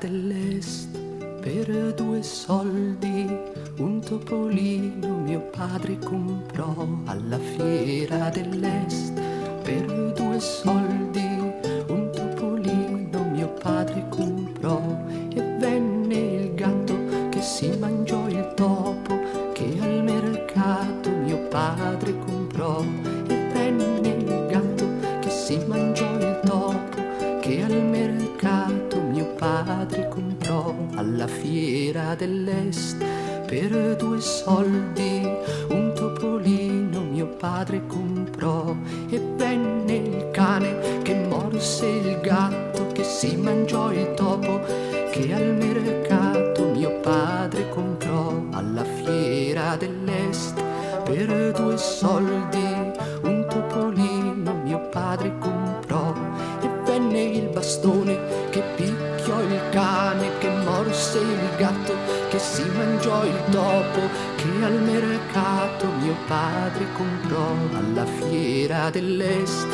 dell'est per due soldi. Un topolino mio padre comprò alla fiera dell'est dell'est per due soldi un topolino mio padre comprò e venne il cane che morse il gatto che si mangiò il topo che al mercato mio padre comprò. Alla fiera dell'est per due soldi il topo che al mercato mio padre comprò alla fiera dell'est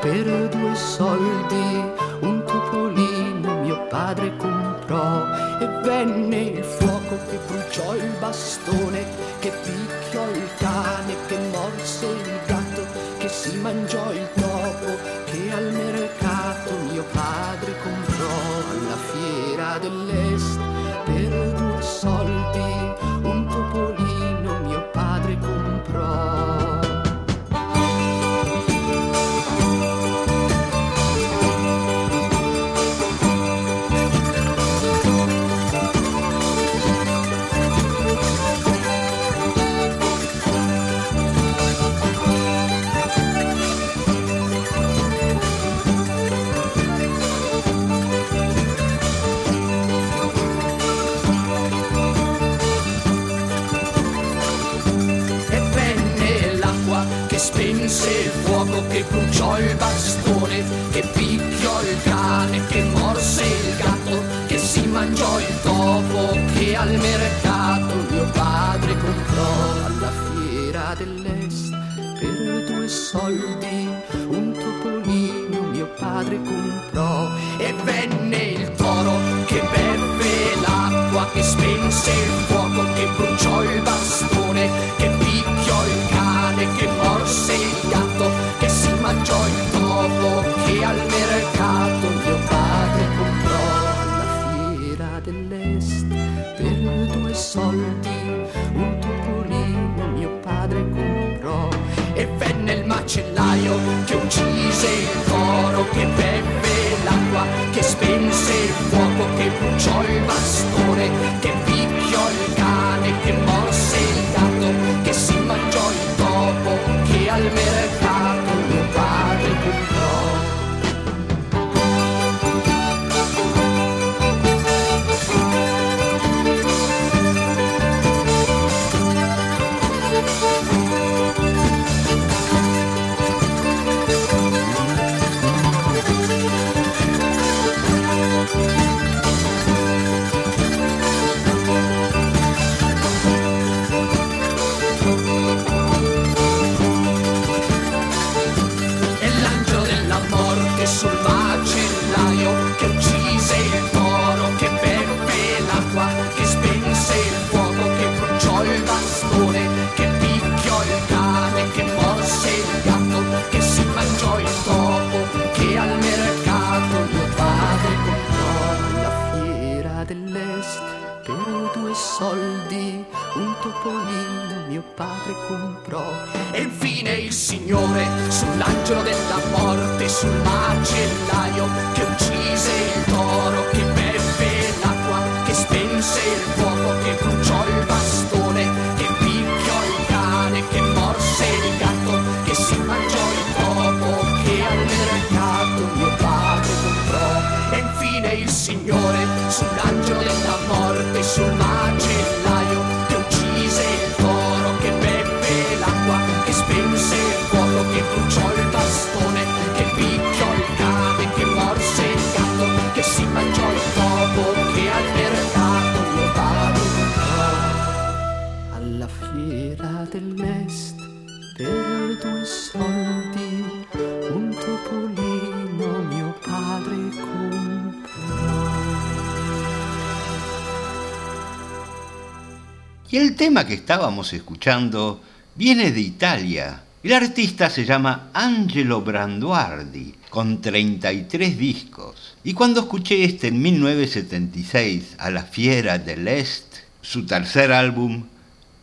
per due soldi. Un topolino mio padre comprò e venne il fuoco che bruciò il bastone che picchiò il cane che morse il gatto che si mangiò il topo che al mercato mio padre comprò alla fiera dell'est bruciò il bastone che picchiò il cane che morse il gatto che si mangiò il topo che al mercato mio padre comprò. Alla fiera dell'est per due soldi un topolino mio padre comprò. E venne il toro che beve l'acqua che spense il fuoco che bruciò il bastone il topo che al mercato mio padre comprò. Alla fiera dell'est per due soldi un topolino mio padre comprò. E venne il macellaio che uccise il toro che beve l'acqua che spense il fuoco che bruciò il bastone che soldi un topolino mio padre comprò. E infine il Signore sull'angelo della morte sul macellaio che uccise il toro che beve l'acqua che spense il fuoco che bruciò il soldi, un topolino padre. Y el tema que estábamos escuchando viene de Italia. El artista se llama Angelo Branduardi, con 33 discos. Y cuando escuché este en 1976, A la Fiera del Est, su tercer álbum,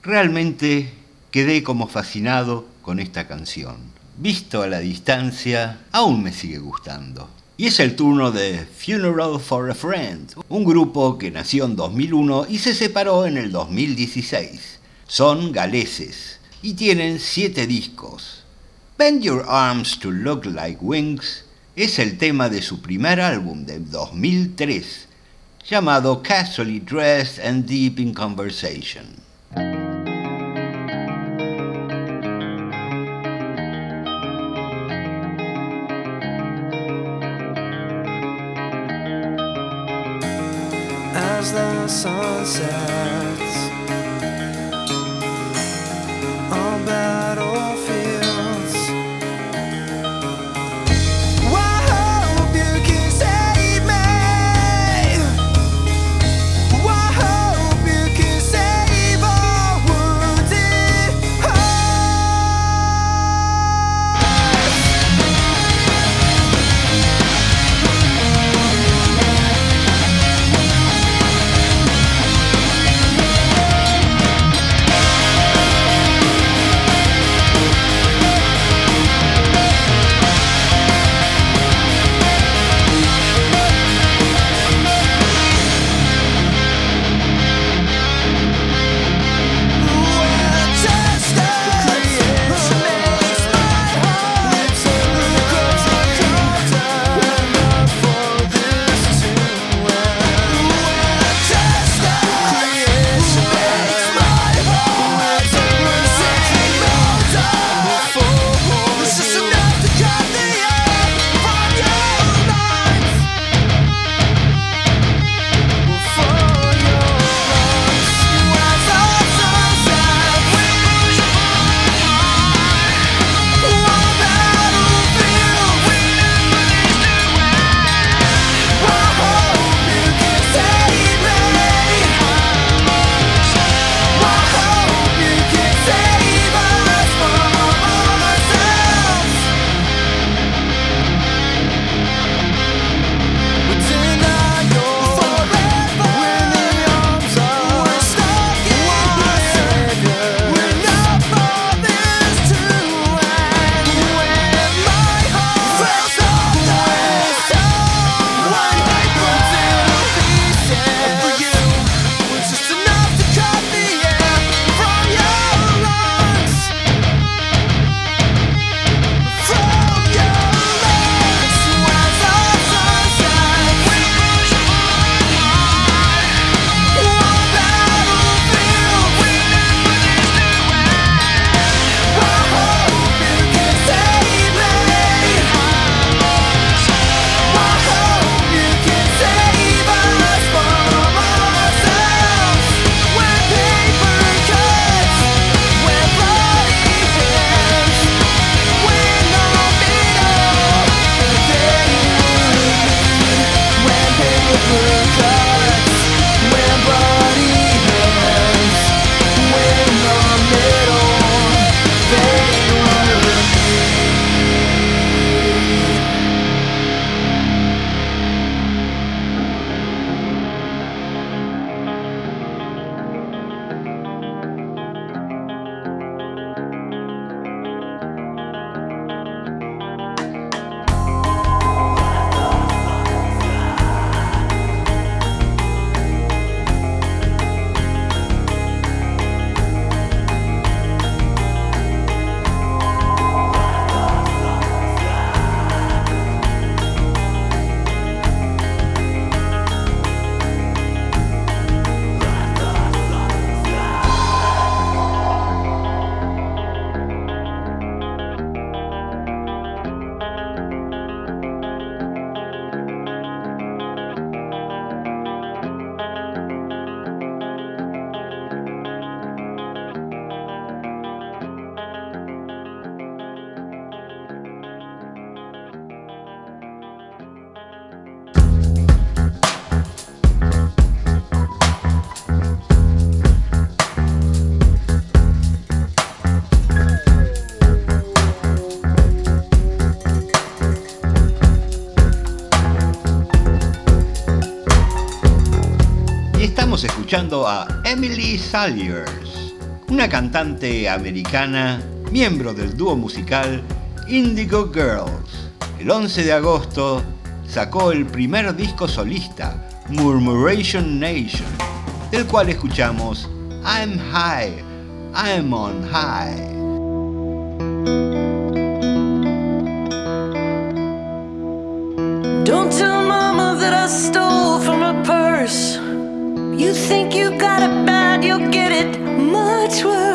realmente quedé como fascinado con esta canción. Visto a la distancia, aún me sigue gustando. Y es el turno de Funeral for a Friend, un grupo que nació en 2001 y se separó en el 2016. Son galeses y tienen siete discos. Bend Your Arms to Look Like Wings es el tema de su primer álbum de 2003, llamado Casually Dressed and Deep in Conversation. inside. escuchando a Emily Saliers, una cantante americana, miembro del dúo musical Indigo Girls. El 11 de agosto sacó el primer disco solista, Murmuration Nation, del cual escuchamos I'm High, I'm on High. You think you got it bad, you'll get it much worse.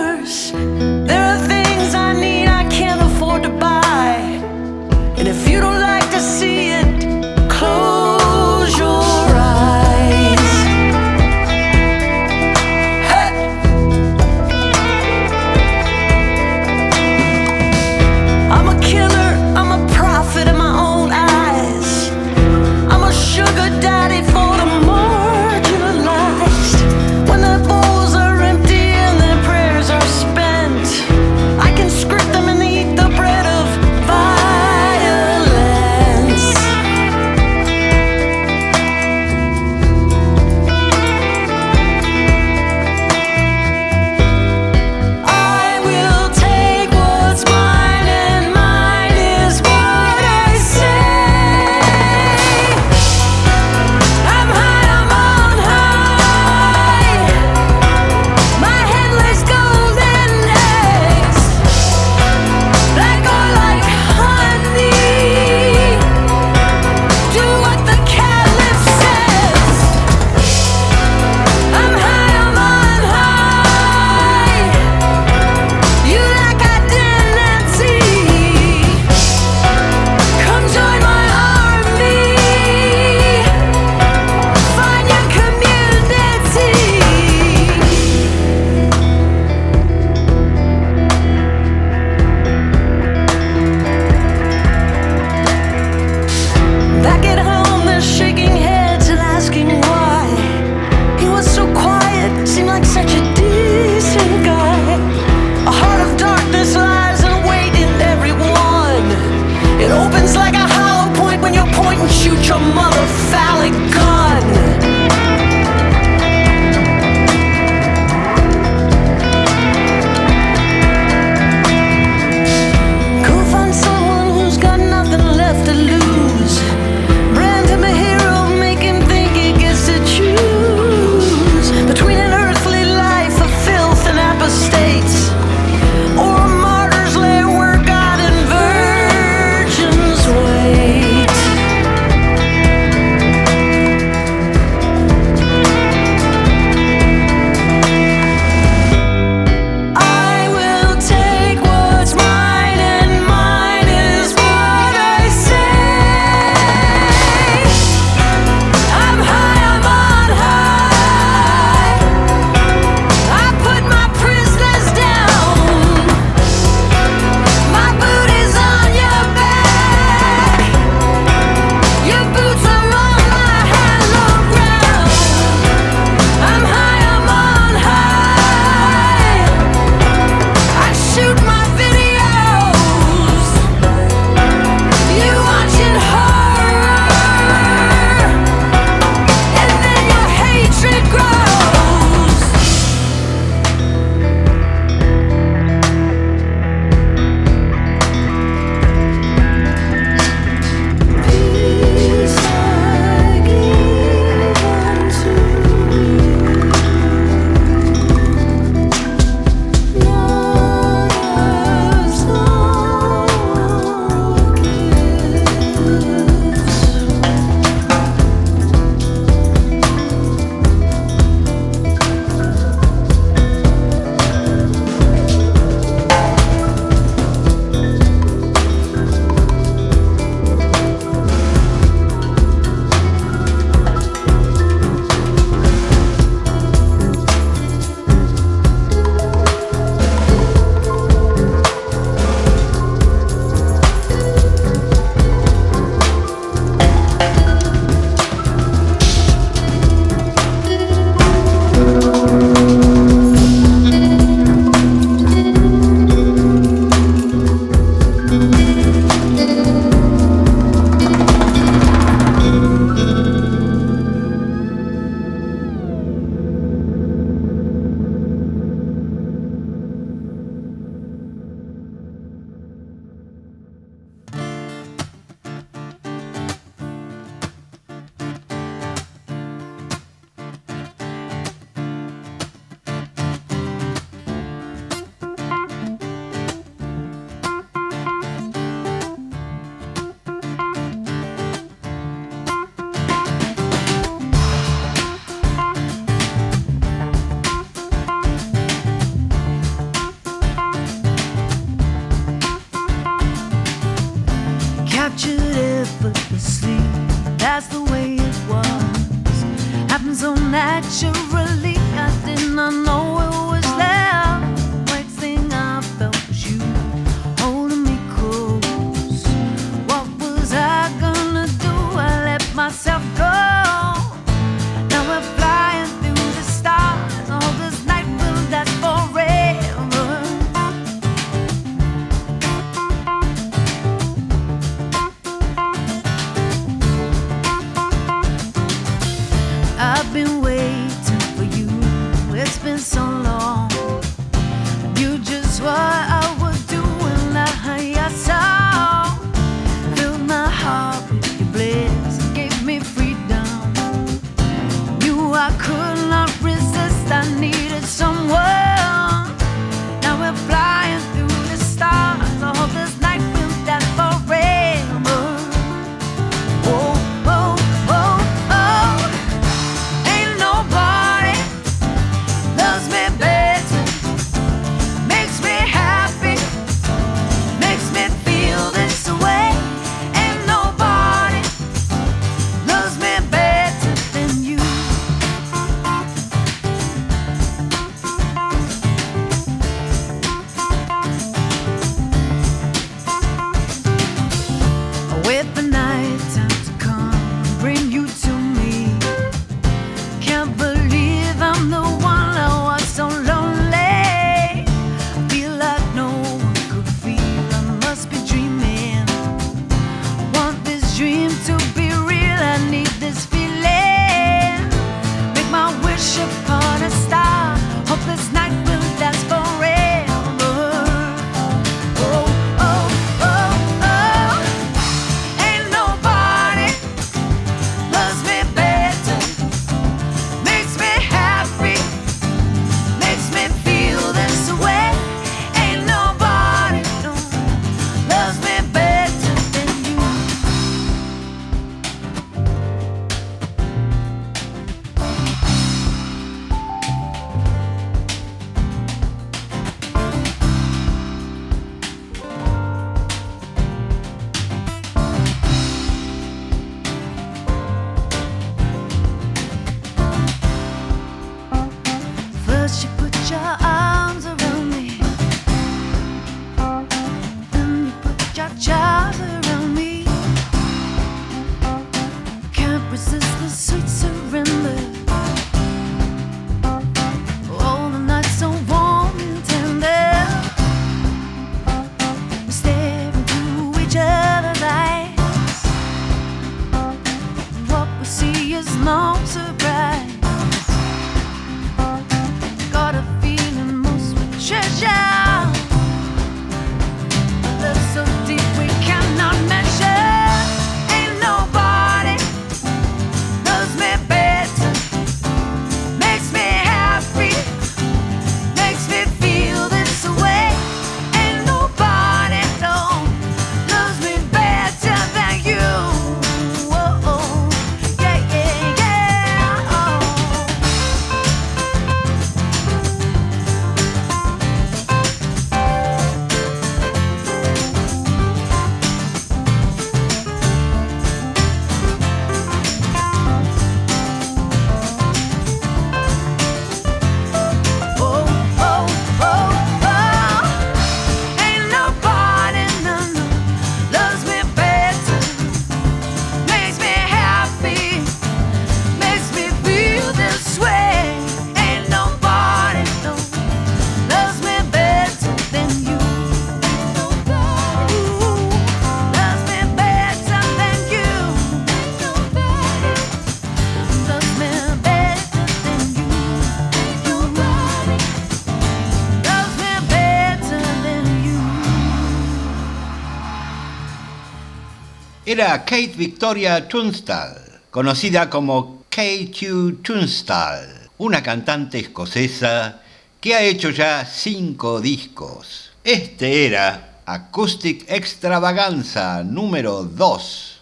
era Kate Victoria Tunstall, conocida como K2 Tunstall, una cantante escocesa que ha hecho ya cinco discos. Este era Acoustic Extravaganza número 2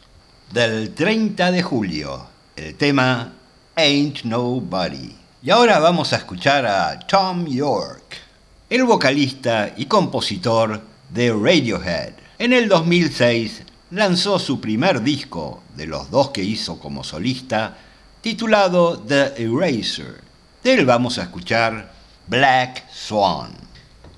del 30 de julio, el tema Ain't Nobody. Y ahora vamos a escuchar a Tom York, el vocalista y compositor de Radiohead. En el 2006 lanzó su primer disco, de los dos que hizo como solista, titulado The Eraser. De él vamos a escuchar Black Swan.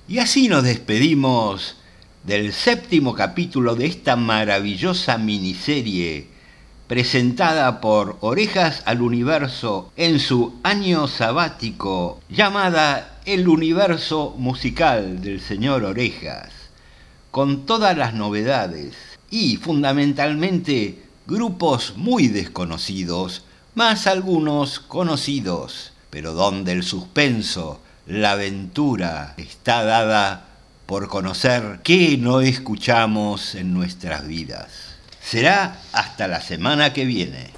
Y así nos despedimos del séptimo capítulo de esta maravillosa miniserie presentada por Orejas al Universo en su año sabático llamada El Universo Musical del Señor Orejas, con todas las novedades y fundamentalmente grupos muy desconocidos, más algunos conocidos, pero donde el suspenso, la aventura está dada por conocer qué no escuchamos en nuestras vidas. Será hasta la semana que viene.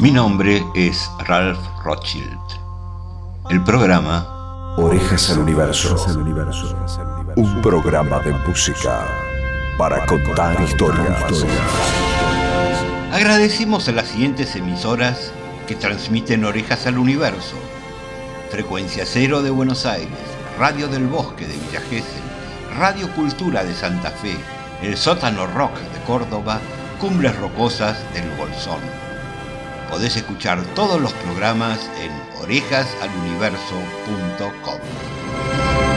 Mi nombre es Ralph Rothschild. El programa Orejas al Universo. Un programa de música para contar historias. Agradecemos a las siguientes emisoras que transmiten Orejas al Universo. Frecuencia Cero de Buenos Aires, Radio del Bosque de Villa Gesell, Radio Cultura de Santa Fe, El Sótano Rock de Córdoba, Cumbres Rocosas del Bolsón. Podés escuchar todos los programas en orejasaluniverso.com.